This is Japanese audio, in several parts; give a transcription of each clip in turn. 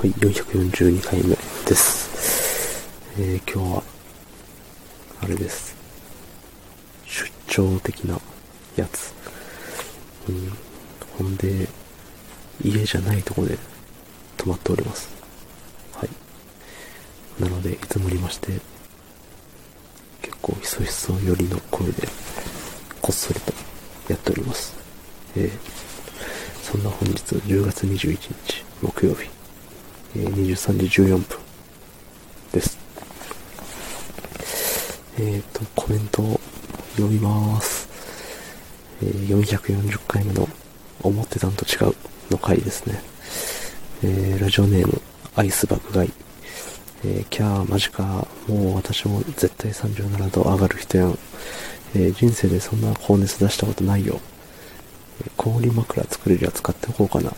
はい、442回目です。えー、今日は、あれです。出張的なやつ。うん。ほんで、家じゃないとこで泊まっております。はい。なので、いつもりまして、結構ひそひそ寄りの声で、こっそりとやっております。えー、そんな本日10月21日木曜日。え23時14分です。えっ、ー、と、コメントを読みます。えー、440回目の思ってたんと違うの回ですね。えー、ラジオネーム、アイス爆買い。えー、キャー、マジか。もう私も絶対37度上がる人やん。えー、人生でそんな高熱出したことないよ。氷枕作れるやつ買っておこうかな。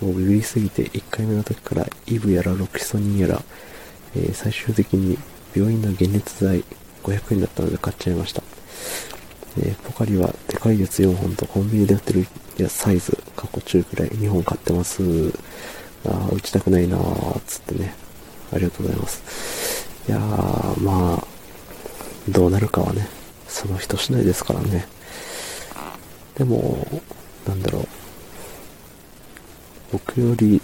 もうビビりすぎて1回目の時からイブやらロキソニンやら、えー、最終的に病院の解熱剤500円だったので買っちゃいました。えー、ポカリはでかいやつ4本とコンビニで売ってるやサイズ、過去中くらい2本買ってます。あー、打ちたくないなー、つってね。ありがとうございます。いやー、まあ、どうなるかはね、その人次第ですからね。でも、なんだろう。僕より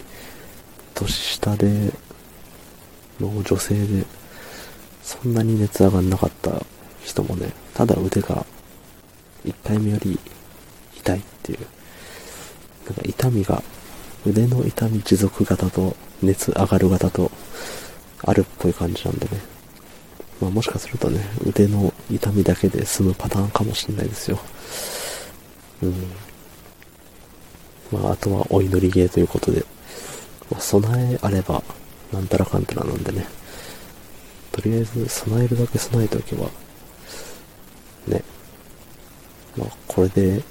年下で、の女性で、そんなに熱上がんなかった人もね、ただ腕が1回目より痛いっていう、なんか痛みが、腕の痛み持続型と熱上がる型とあるっぽい感じなんでね。まあもしかするとね、腕の痛みだけで済むパターンかもしれないですよ。うん。まあ、あとはお祈り芸ということで、まあ、備えあれば、なんたらかんたらなんでね、とりあえず備えるだけ備えておけば、ね、まあ、これで、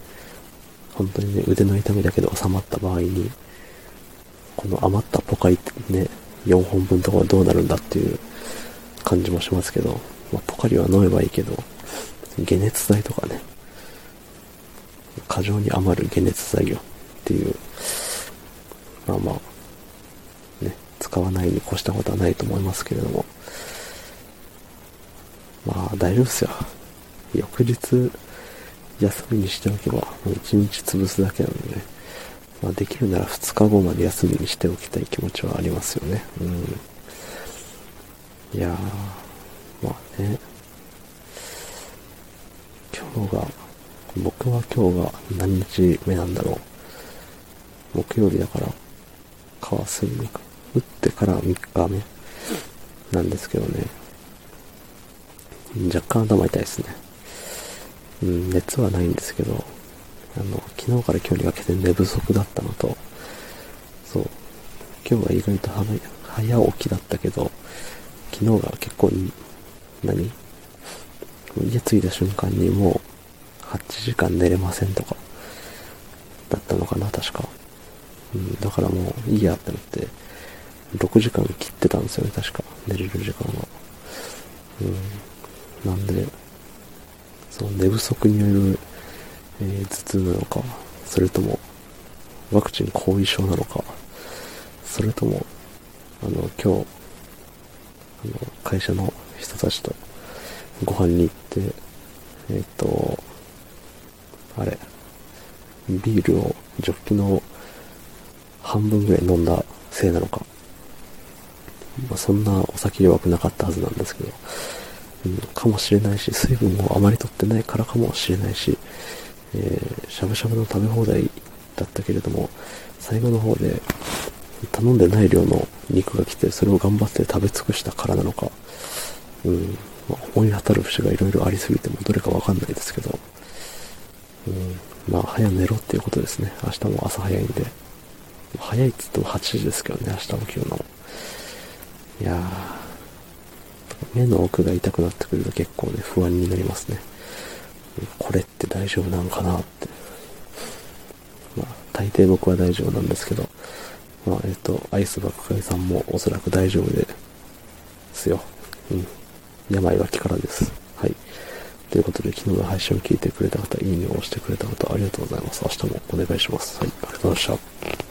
本当にね、腕の痛みだけで収まった場合に、この余ったポカリね、4本分とかはどうなるんだっていう感じもしますけど、まあ、ポカリは飲めばいいけど、解熱剤とかね、過剰に余る解熱剤をっていう、まあまあ、ね、使わないに越したことはないと思いますけれども、まあ大丈夫ですよ。翌日、休みにしておけば、もう1日潰すだけなのでね、まあ、できるなら2日後まで休みにしておきたい気持ちはありますよね。うん。いやー、まあね、今日が、僕は今日が何日目なんだろう。木曜日だから、川水に打ってから3日目なんですけどね。若干頭痛いですね。うん、熱はないんですけど、あの、昨日から今日にかけて寝不足だったのと、そう、今日は意外と早起きだったけど、昨日が結構、何？家着いた瞬間にもう8時間寝れませんとか、だったのかな、確か。うん、だからもういいやってなって、6時間切ってたんですよね、確か。寝れる時間は。うん。なんで、その寝不足による、えー、頭痛なのか、それとも、ワクチン後遺症なのか、それとも、あの、今日、あの、会社の人たちとご飯に行って、えっ、ー、と、あれ、ビールをジョッキの半分ぐらい飲んだせいなのか。まあ、そんなお酒弱くなかったはずなんですけど、うん、かもしれないし、水分をあまりとってないからかもしれないし、えー、しゃぶしゃぶの食べ放題だったけれども、最後の方で頼んでない量の肉が来て、それを頑張って食べ尽くしたからなのか、うん、まあ、思い当たる節がいろいろありすぎてもどれかわかんないですけど、うん、まあ、早寝ろっていうことですね。明日も朝早いんで。早いっつっても8時ですけどね、明日起きるの。いやー、目の奥が痛くなってくると結構ね、不安になりますね。これって大丈夫なのかなって。まあ、大抵僕は大丈夫なんですけど、まあ、えっ、と、アイス爆買いさんもおそらく大丈夫ですよ。うん。病は気からです。はい。ということで、昨日の配信を聞いてくれた方、いいねを押してくれた方、ありがとうございます。明日もお願いします。はい、ありがとうございました。